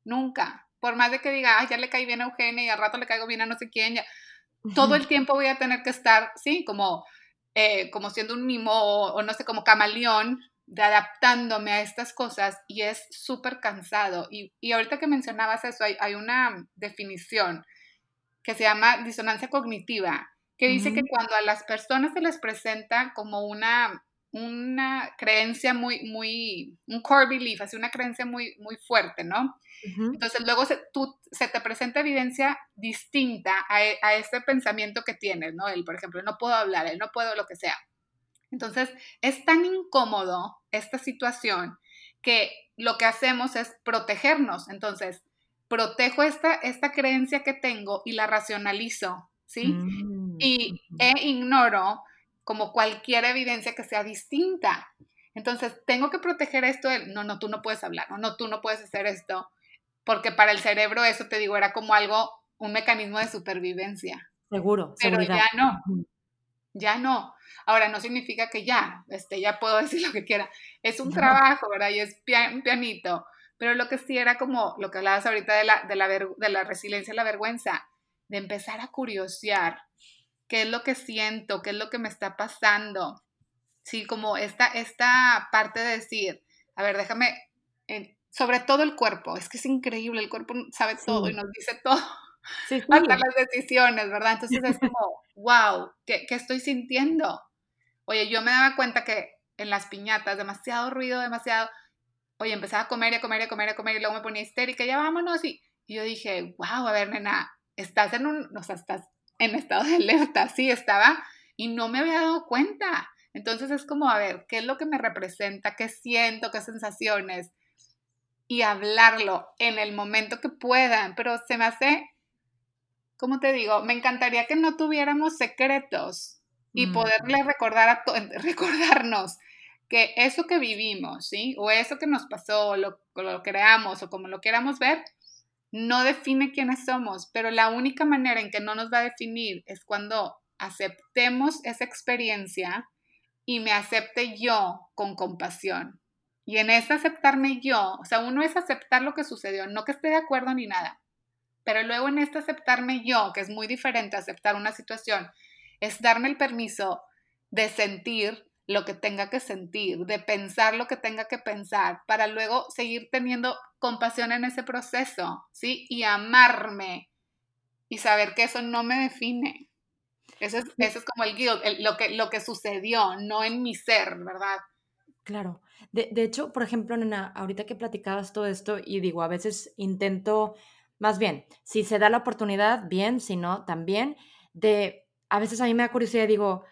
nunca. Por más de que diga, ay, ya le caí bien a Eugenia y al rato le caigo bien a no sé quién, ya, todo el tiempo voy a tener que estar, sí, como, eh, como siendo un mimo o, no sé, como camaleón, de adaptándome a estas cosas y es súper cansado. Y, y, ahorita que mencionabas eso, hay, hay, una definición que se llama disonancia cognitiva, que dice que cuando a las personas se les presenta como una, una creencia muy, muy, un core belief, así una creencia muy, muy fuerte, ¿no? Entonces luego se, tú, se te presenta evidencia distinta a, e, a, este pensamiento que tienes, ¿no? Él, por ejemplo, no puedo hablar, él no puedo lo que sea. Entonces es tan incómodo esta situación que lo que hacemos es protegernos. Entonces, protejo esta, esta creencia que tengo y la racionalizo, ¿sí? Mm, y e ignoro como cualquier evidencia que sea distinta. Entonces, tengo que proteger esto, no, no, tú no puedes hablar, no, no, tú no puedes hacer esto porque para el cerebro eso te digo era como algo, un mecanismo de supervivencia. Seguro, pero ya no, ya no. Ahora no significa que ya, este, ya puedo *laughs* decir lo que quiera. Es un trabajo, ¿verdad? Y es un pianito. Pero lo que sí era como lo que hablabas ahorita de la, de la, de la resiliencia y la vergüenza, de empezar a curiosear qué es lo que siento, qué es lo que me está pasando. Sí, como esta, esta parte de decir, a ver, déjame, sobre todo el cuerpo, es que es increíble, el cuerpo sabe todo y nos dice todo, sí, *laughs* hasta las decisiones, ¿verdad? Entonces es como, *laughs* wow, ¿qué, ¿qué, estoy sintiendo? Oye, yo me daba cuenta que en las piñatas, demasiado ruido, demasiado, oye, empezaba a comer y a comer y a comer y a comer y luego me ponía histérica, ya vámonos y, y yo dije, wow, a ver, nena, estás en un, o sea, estás en estado de alerta, sí, estaba y no me había dado cuenta. Entonces es como, a ver, ¿qué es lo que me representa? ¿Qué siento? ¿Qué sensaciones? y hablarlo en el momento que puedan, pero se me hace, como te digo, me encantaría que no tuviéramos secretos y mm. poderle recordar a *laughs* recordarnos que eso que vivimos, ¿sí? O eso que nos pasó, lo, lo creamos o como lo queramos ver, no define quiénes somos, pero la única manera en que no nos va a definir es cuando aceptemos esa experiencia y me acepte yo con compasión. Y en ese aceptarme yo, o sea, uno es aceptar lo que sucedió, no que esté de acuerdo ni nada, pero luego en este aceptarme yo, que es muy diferente a aceptar una situación, es darme el permiso de sentir lo que tenga que sentir, de pensar lo que tenga que pensar, para luego seguir teniendo compasión en ese proceso, ¿sí? Y amarme y saber que eso no me define. Eso es, eso es como el guilt, lo, que, lo que sucedió, no en mi ser, ¿verdad? Claro. De, de hecho, por ejemplo, Nena, ahorita que platicabas todo esto y digo, a veces intento, más bien, si se da la oportunidad, bien, si no, también, de, a veces a mí me da curiosidad, digo,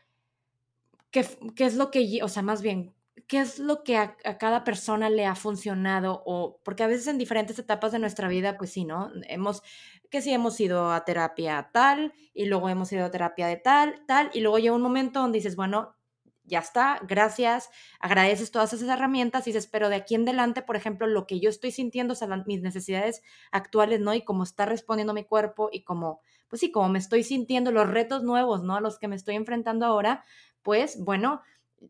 ¿qué, qué es lo que, o sea, más bien, qué es lo que a, cada persona le ha funcionado? O, porque a veces en diferentes etapas de nuestra vida, pues sí, ¿no? Hemos, que sí hemos ido a terapia tal, y luego hemos ido a terapia de tal, tal, y luego llega un momento donde dices, bueno, ya está, gracias, agradeces todas esas herramientas y dices, pero de aquí en adelante, por ejemplo, lo que yo estoy sintiendo, o sea, mis necesidades actuales, ¿no? Y cómo está respondiendo mi cuerpo y cómo, pues sí, cómo me estoy sintiendo, los retos nuevos, ¿no? A los que me estoy enfrentando ahora, pues bueno,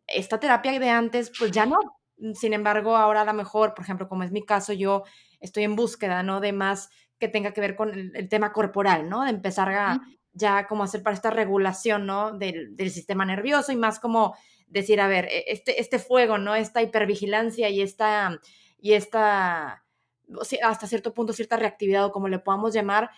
esta terapia de antes, pues ya no. Sin embargo, ahora a lo mejor, por ejemplo, como es mi caso, yo estoy en búsqueda, ¿no? De más que tenga que ver con el, el tema corporal, ¿no? De empezar a, ya como hacer para esta regulación, ¿no? Del, del, sistema nervioso y más como decir, a ver, e, este, este fuego, ¿no? Esta hipervigilancia y esta, y esta, hasta cierto punto, cierta reactividad o como le podamos llamar,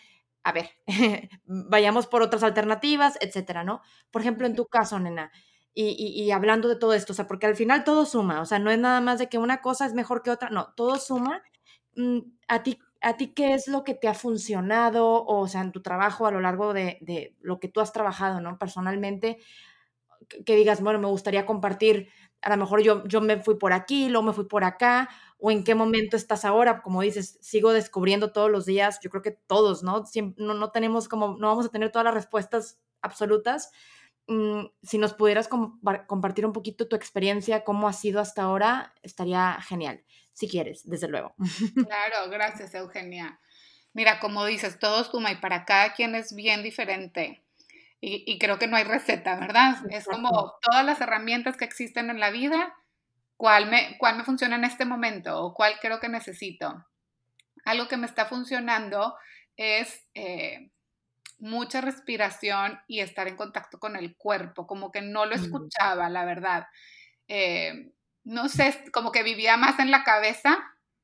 a ver, *laughs* vayamos por otras alternativas, etcétera, ¿no? Por ejemplo, en tu caso, nena, y, hablando de todo esto, o sea, porque al final todo suma, o sea, no es nada más de que una cosa es mejor que otra, no, todo suma. Mm, a ti, ¿A ti qué es lo que te ha funcionado, o, sea, en tu trabajo a lo largo de, lo que tú has trabajado, ¿no? Personalmente, que, que, digas, bueno, me gustaría compartir, a lo mejor yo, yo me fui por aquí, luego me fui por acá, o en qué momento estás ahora, como dices, sigo descubriendo todos los días, yo creo que todos, ¿no? No, no tenemos como, no vamos a tener todas las respuestas absolutas. Mm, si nos pudieras com compartir un poquito tu experiencia, cómo ha sido hasta ahora, estaría genial si quieres, desde luego. *laughs* Claro, gracias Eugenia. Mira, como dices, todo suma y para cada quien es bien diferente. Y, y creo que no hay receta, ¿verdad? Exacto. Es como todas las herramientas que existen en la vida, ¿cuál me, cuál me funciona en este momento o cuál creo que necesito? Algo que me está funcionando es eh, mucha respiración y estar en contacto con el cuerpo, como que no lo escuchaba, la verdad. Eh, no sé, como que vivía más en la cabeza.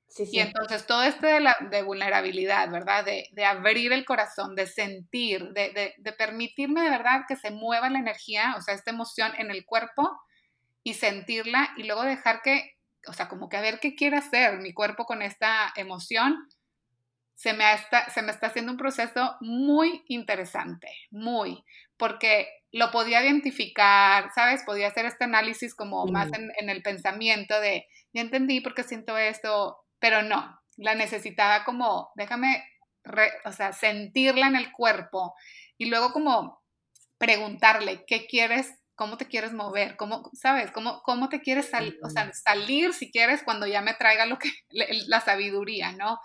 Sí, sí. Y entonces todo esto de, la, de vulnerabilidad, ¿verdad? De, de, abrir el corazón, de sentir, de, de, de, permitirme de verdad que se mueva la energía, o sea, esta emoción en el cuerpo y sentirla y luego dejar que, o sea, como que a ver qué quiere hacer mi cuerpo con esta emoción, se me, está, se me está haciendo un proceso muy interesante, muy, porque lo podía identificar, ¿sabes? Podía hacer este análisis como más en, en, el pensamiento de, ya entendí por qué siento esto, pero no, la necesitaba como, déjame, re, o sea, sentirla en el cuerpo y luego como preguntarle, ¿qué quieres? ¿Cómo te quieres mover? ¿Cómo, sabes? ¿Cómo, cómo te quieres salir? O sea, salir si quieres cuando ya me traiga lo que, la sabiduría, ¿no?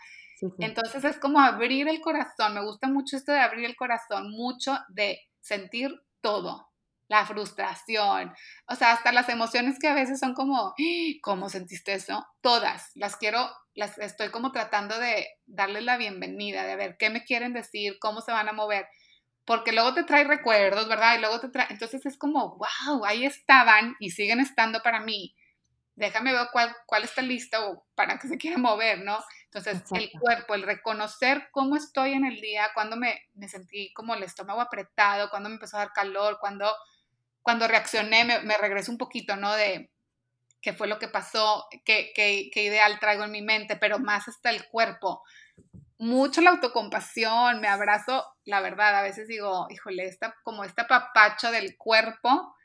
Entonces es como abrir el corazón. Me gusta mucho esto de abrir el corazón, mucho de sentir todo, la frustración, o sea, hasta las emociones que a veces son como, ¡Ah! ¿cómo sentiste eso? Todas, las quiero, las estoy como tratando de darles la bienvenida, de ver qué me quieren decir, cómo se van a mover, porque luego te trae recuerdos, ¿verdad? Y luego te trae, entonces es como, wow, ahí estaban y siguen estando para mí. Déjame ver cuál, cuál está listo para que se quiera mover, ¿no? Entonces, Exacto. el cuerpo, el reconocer cómo estoy en el día, cuando me, me, sentí como el estómago apretado, cuando me empezó a dar calor, cuando, cuando reaccioné, me, me regreso un poquito, ¿no? De qué fue lo que pasó, qué, qué, qué ideal traigo en mi mente, pero más hasta el cuerpo. Mucho la autocompasión, me abrazo, la verdad, a veces digo, híjole, esta, como este papacho del cuerpo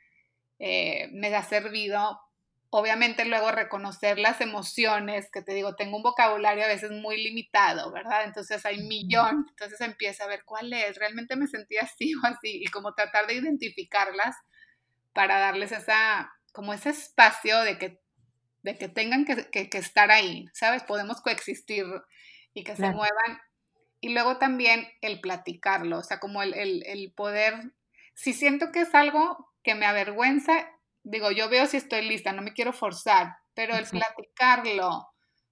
eh, me ha servido obviamente luego reconocer las emociones, que te digo, tengo un vocabulario a veces muy limitado, ¿verdad? Entonces hay millón, entonces empieza a ver cuál es, realmente me sentía así o así, y como tratar de identificarlas para darles esa, como ese espacio de que, de que tengan que, que, que estar ahí, ¿sabes? Podemos coexistir y que claro. se muevan. Y luego también el platicarlo, o sea, como el, el poder, si siento que es algo que me avergüenza, digo, yo veo si estoy lista, no me quiero forzar, pero el platicarlo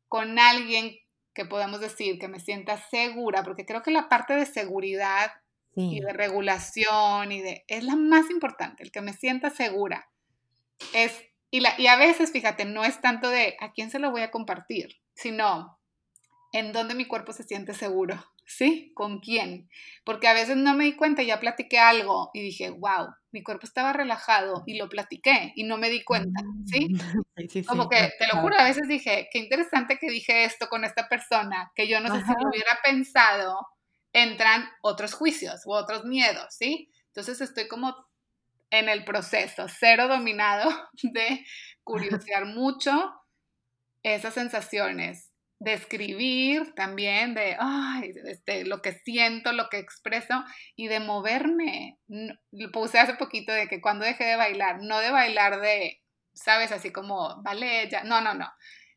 con alguien que podamos decir que me sienta segura, porque creo que la parte de seguridad y de regulación y de es la más importante, el que me sienta segura. Es y, la, y a veces, fíjate, no es tanto de a quién se lo voy a compartir, sino en dónde mi cuerpo se siente seguro, ¿sí? ¿Con quién? Porque a veces no me di cuenta, ya platiqué algo y dije, wow, mi cuerpo estaba relajado y lo platiqué y no me di cuenta, ¿sí? *laughs* Como que, te lo juro, a veces dije, qué interesante que dije esto con esta persona, que yo no sé si lo hubiera pensado, entran otros juicios u otros miedos, ¿sí? Entonces estoy como en el proceso, cero dominado *laughs* de curiosear mucho esas sensaciones, de escribir también, de ay, este, lo que siento, lo que expreso y de moverme. Lo puse hace poquito de que cuando dejé de bailar, no de bailar de, sabes, así como ballet, ya, no, no, no.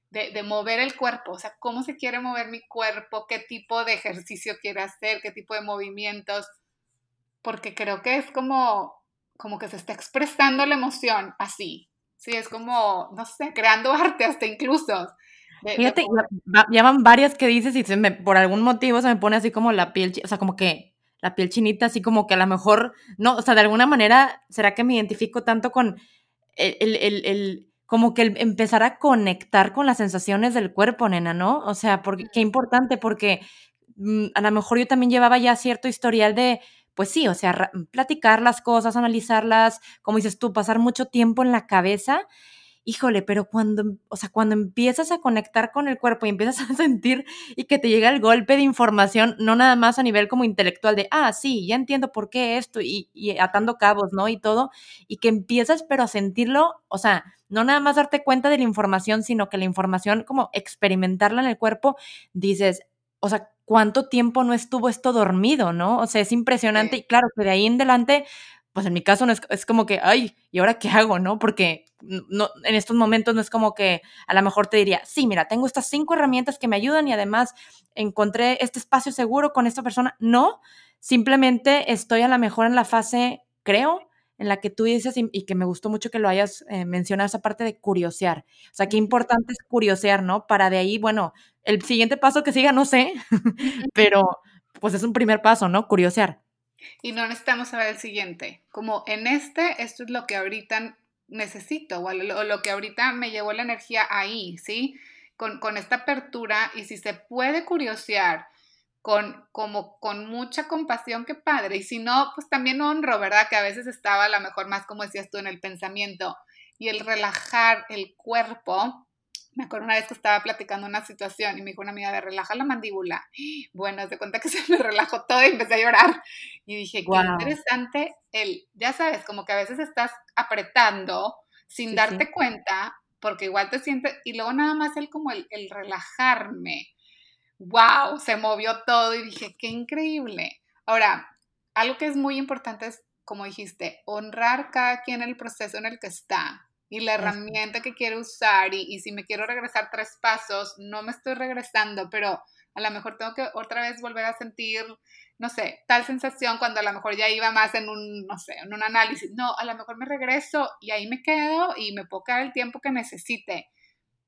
De, de, mover el cuerpo, o sea, cómo se quiere mover mi cuerpo, qué tipo de ejercicio quiere hacer, qué tipo de movimientos, porque creo que es como como que se está expresando la emoción así. Sí, es como, no sé, creando *laughs* arte hasta incluso. Fíjate, ya, van varias que dices y se me, por algún motivo se me pone así como la piel, o sea, como que la piel chinita, así como que a lo mejor, no, o sea, de alguna manera, ¿será que me identifico tanto con el, el, el, como que el empezar a conectar con las sensaciones del cuerpo, nena, ¿no? O sea, porque, qué importante, porque mm, a lo mejor yo también llevaba ya cierto historial de, pues sí, o sea, platicar las cosas, analizarlas, como dices tú, pasar mucho tiempo en la cabeza. Híjole, pero cuando, o sea, cuando empiezas a conectar con el cuerpo y empiezas *laughs* a sentir y que te llega el golpe de información, no nada más a nivel como intelectual de, ah, sí, ya entiendo por qué esto y, y atando cabos, ¿no? Y todo, y que empiezas pero a sentirlo, o sea, no nada más darte cuenta de la información, sino que la información como experimentarla en el cuerpo, dices, o sea, cuánto tiempo no estuvo esto dormido, ¿no? O sea, es impresionante y claro que de ahí en adelante, pues en mi caso no es, como que, ay, ¿y ahora qué hago, no? Porque no, en estos momentos no es como que a lo mejor te diría, sí, mira, tengo estas cinco herramientas que me ayudan y además encontré este espacio seguro con esta persona. No, simplemente estoy a lo mejor en la fase, creo, en la que tú dices y, que me gustó mucho que lo hayas eh, mencionado, esa parte de curiosear. O sea, qué importante es curiosear, ¿no? Para de ahí, bueno, el siguiente paso que siga, no sé, *laughs* pero pues es un primer paso, ¿no? Curiosear. Y no necesitamos saber el siguiente. Como en este, esto es lo que ahorita necesito o lo, que ahorita me llevó la energía ahí, ¿sí? Con, con esta apertura y si se puede curiosear con, como, con mucha compasión, qué padre. Y si no, pues también honro, ¿verdad? Que a veces estaba a lo mejor más, como decías tú, en el pensamiento y el relajar el cuerpo me acuerdo una vez que estaba platicando una situación y me dijo una amiga, de relaja la mandíbula. Bueno, de cuenta que *laughs* se me relajó todo y empecé a llorar. Y dije, qué interesante el, ya sabes, como que a veces estás apretando sin darte cuenta, porque igual te sientes, y luego nada más el como el, el relajarme. ¡Wow! Se movió todo y dije, qué increíble. Ahora, algo que es muy importante es, como dijiste, honrar cada quien el proceso en el que está y la herramienta que quiero usar y, si me quiero regresar tres pasos, no me estoy regresando, pero a lo mejor tengo que otra vez volver a sentir, no sé, tal sensación cuando a lo mejor ya iba más en un, no sé, en un análisis. No, a lo mejor me regreso y ahí me quedo y me puedo quedar el tiempo que necesite.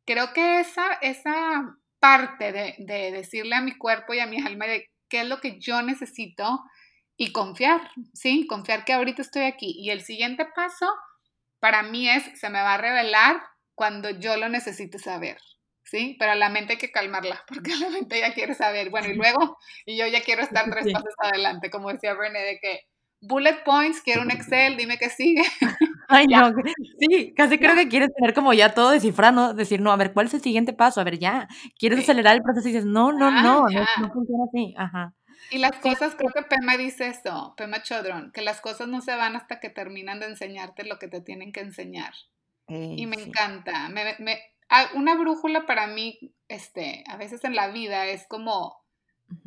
Creo que esa, esa parte de, de decirle a mi cuerpo y a mi alma de qué es lo que yo necesito y confiar, ¿sí? Confiar que ahorita estoy aquí. Y el siguiente paso para mí es, se me va a revelar cuando yo lo necesite saber, ¿sí? Pero a la mente hay que calmarla, *laughs* porque la mente ya quiere saber, bueno, y luego, y yo ya quiero estar tres pasos adelante, como decía Brené, de que bullet points, quiero un Excel, dime qué sigue. *laughs* Ay, *laughs* no, sí, casi creo que quieres tener como ya todo descifrado, decir, no, a ver, ¿cuál es el siguiente paso? A ver, ya, quieres acelerar el proceso y dices, no, no, ah, no, no, no funciona así, ajá. Y las cosas, creo que Pema dice eso, Pema Chodron, que las cosas no se van hasta que terminan de enseñarte lo que te tienen que enseñar. y me encanta. Me, me, una brújula para mí, este, a veces en la vida es como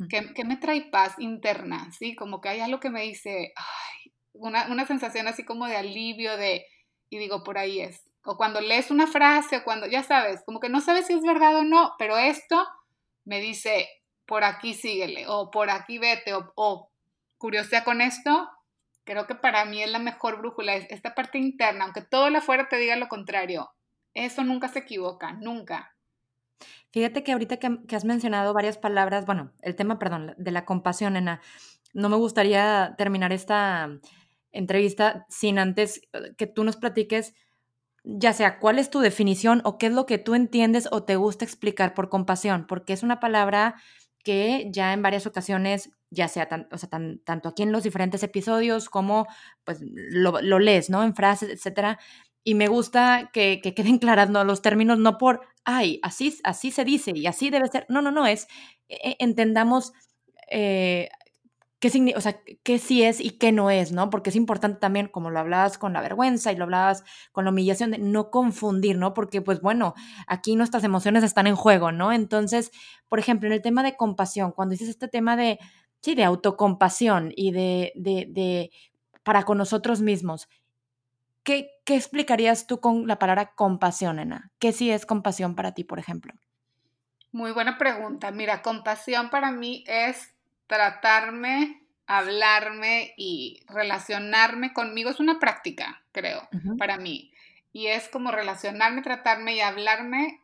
que, que, me trae paz interna, ¿sí? Como que hay algo que me dice, ay, una, una sensación así como de alivio, de, y digo, por ahí es. O cuando lees una frase, o cuando, ya sabes, como que no sabes si es verdad o no, pero esto me dice, por aquí síguele, o por aquí vete, o, o curiosidad con esto, creo que para mí es la mejor brújula, es esta parte interna, aunque todo el afuera te diga lo contrario, eso nunca se equivoca, nunca. Fíjate que ahorita que, has mencionado varias palabras, bueno, el tema, perdón, de la compasión, Nena, no me gustaría terminar esta entrevista sin antes eh, que tú nos platiques, ya sea cuál es tu definición o qué es lo que tú entiendes o te gusta explicar por compasión, porque es una palabra que ya en varias ocasiones, ya sea, o sea tanto aquí en los diferentes episodios como pues lo, lo lees, ¿no? En frases, etcétera, y me gusta que, queden *laughs* claras los términos, no por, ay, así, así se dice y así debe ser. No, no, no, es, e, e, entendamos eh, qué, o sea, qué sí es y qué no es, ¿no? Porque es importante también, como lo hablabas con la vergüenza y lo hablabas con la humillación, de no confundir, ¿no? Porque, pues bueno, aquí nuestras emociones están en juego, ¿no? Entonces, por ejemplo, en el tema de compasión, cuando dices este tema de, sí, de autocompasión y de, de, de para con nosotros mismos, ¿Qué, explicarías tú con la palabra compasión, Ana? ¿Qué sí es compasión para ti, por ejemplo? Muy buena pregunta. Mira, compasión para mí es tratarme, hablarme y relacionarme conmigo. Es una práctica, creo, para mí. Y es como relacionarme, tratarme y hablarme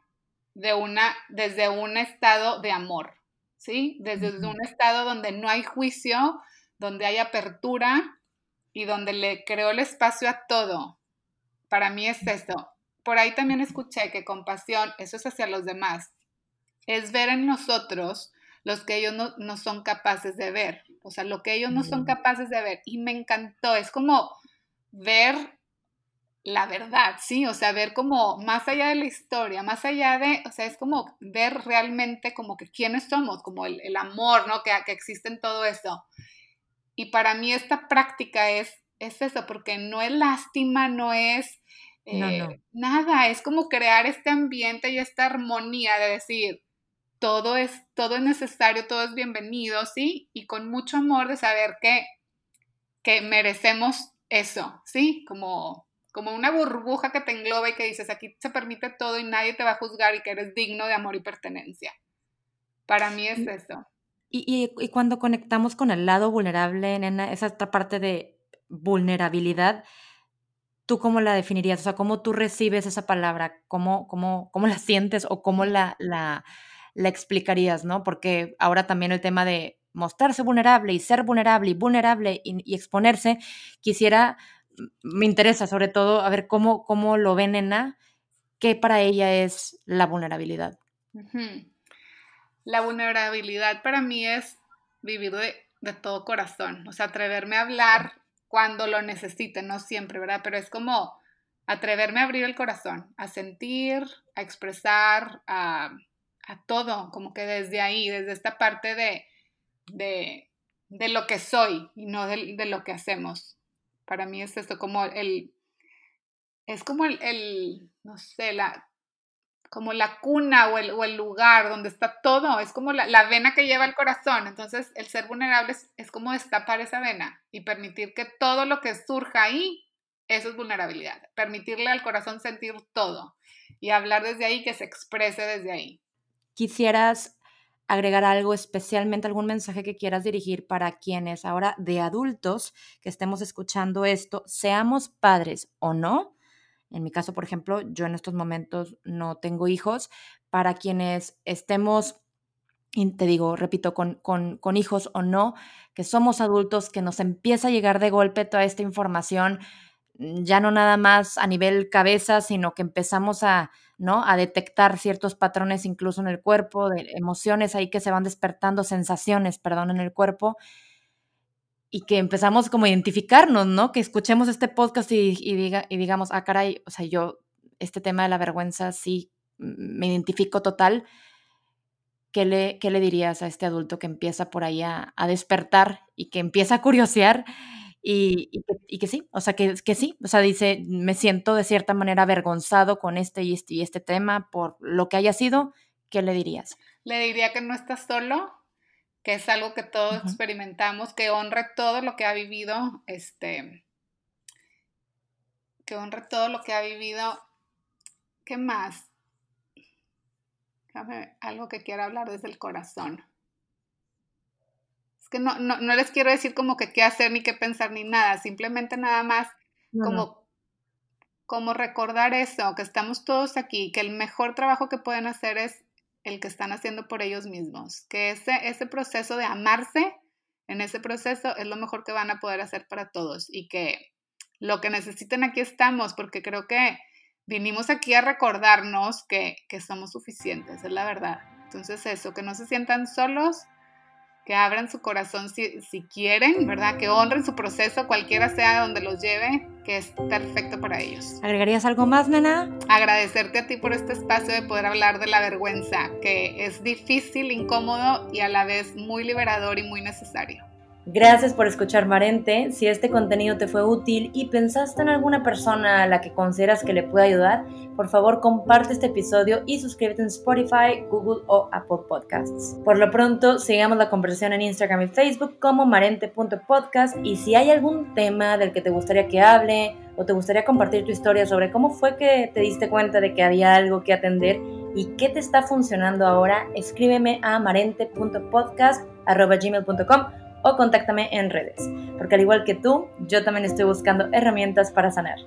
de una, desde un estado de amor, ¿sí? Desde un estado donde no hay juicio, donde hay apertura, y donde le creó el espacio a todo. Para mí es eso. Por ahí también escuché que compasión, eso es hacia los demás, es ver en nosotros los que ellos no, son capaces de ver, o sea, lo que ellos no son capaces de ver. Y me encantó, es como ver la verdad, ¿sí? O sea, ver como más allá de la historia, más allá de, o sea, es como ver realmente como que quiénes somos, como el, amor, ¿no? Que, que existe en todo eso. Y para mí esta práctica es, es eso, porque no es lástima, no es eh, nada, es como crear este ambiente y esta armonía de decir, todo es, todo es necesario, todo es bienvenido, ¿sí? Y con mucho amor de saber que, que merecemos eso, ¿sí? Como, como una burbuja que te engloba y que dices, aquí se permite todo y nadie te va a juzgar y que eres digno de amor y pertenencia. Para mí es eso. Y, y, cuando conectamos con el lado vulnerable, nena, esa otra parte de vulnerabilidad, ¿tú cómo la definirías? O sea, ¿cómo tú recibes esa palabra? ¿Cómo, cómo, cómo la sientes o cómo la, la, la explicarías, no? Porque ahora también el tema de mostrarse vulnerable y ser vulnerable y vulnerable y, exponerse, quisiera, me interesa sobre todo a ver cómo, cómo lo ve nena, qué para ella es la vulnerabilidad. La vulnerabilidad para mí es vivir de, todo corazón, o sea, atreverme a hablar cuando lo necesite, no siempre, ¿verdad? Pero es como atreverme a abrir el corazón, a sentir, a expresar, a, todo, como que desde ahí, desde esta parte de, de, lo que soy y no de, lo que hacemos. Para mí es esto como el, es como el, el no sé, la, como la cuna o el, lugar donde está todo, es como la, vena que lleva el corazón. Entonces, el ser vulnerable es, como destapar esa vena y permitir que todo lo que surja ahí, eso es vulnerabilidad. Permitirle al corazón sentir todo y hablar desde ahí, que se exprese desde ahí. ¿Quisieras agregar algo, especialmente algún mensaje que quieras dirigir para quienes ahora de adultos que estemos escuchando esto, seamos padres o no? En mi caso, por ejemplo, yo en estos momentos no tengo hijos. Para quienes estemos, te digo, repito, con, con, hijos o no, que somos adultos, que nos empieza a llegar de golpe toda esta información, ya no nada más a nivel cabeza, sino que empezamos a, ¿no? a detectar ciertos patrones incluso en el cuerpo, de emociones ahí que se van despertando, sensaciones, perdón, en el cuerpo y que empezamos como a identificarnos, ¿no? Que escuchemos este podcast y, diga, y digamos, ah, caray, o sea, yo, este tema de la vergüenza sí me identifico total. ¿Qué le, qué le dirías a este adulto que empieza por ahí a, despertar y que empieza a curiosear y, y, que, sí, o sea, que, que, sí, o sea, dice, me siento de cierta manera avergonzado con este y este y este tema por lo que haya sido, ¿qué le dirías? Le diría que no estás solo, que es algo que todos experimentamos, que honre todo lo que ha vivido, este, que honre todo lo que ha vivido. ¿Qué más? algo que quiera hablar desde el corazón. Es que no, no, no, les quiero decir como que qué hacer ni qué pensar ni nada, simplemente nada más como, como recordar eso, que estamos todos aquí, que el mejor trabajo que pueden hacer es el que están haciendo por ellos mismos, que ese, ese proceso de amarse, en ese proceso es lo mejor que van a poder hacer para todos y que lo que necesiten aquí estamos, porque creo que vinimos aquí a recordarnos que, que somos suficientes, es la verdad. Entonces eso, que no se sientan solos, que abran su corazón si, si, quieren, ¿verdad? Que honren su proceso, cualquiera sea donde los lleve, que es perfecto para ellos. ¿Agregarías algo más, nena? Agradecerte a ti por este espacio de poder hablar de la vergüenza, que es difícil, incómodo y a la vez muy liberador y muy necesario. Gracias por escuchar Marente. Si este contenido te fue útil y pensaste en alguna persona a la que consideras que le pueda ayudar, por favor comparte este episodio y suscríbete en Spotify, Google o Apple Podcasts. Por lo pronto, sigamos la conversación en Instagram y Facebook como marente.podcast y si hay algún tema del que te gustaría que hable o te gustaría compartir tu historia sobre cómo fue que te diste cuenta de que había algo que atender y qué te está funcionando ahora, escríbeme a marente.podcast.gmail.com o contáctame en redes, porque al igual que tú, yo también estoy buscando herramientas para sanar.